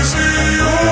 I see you.